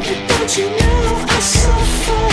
baby, don't you know I suffer?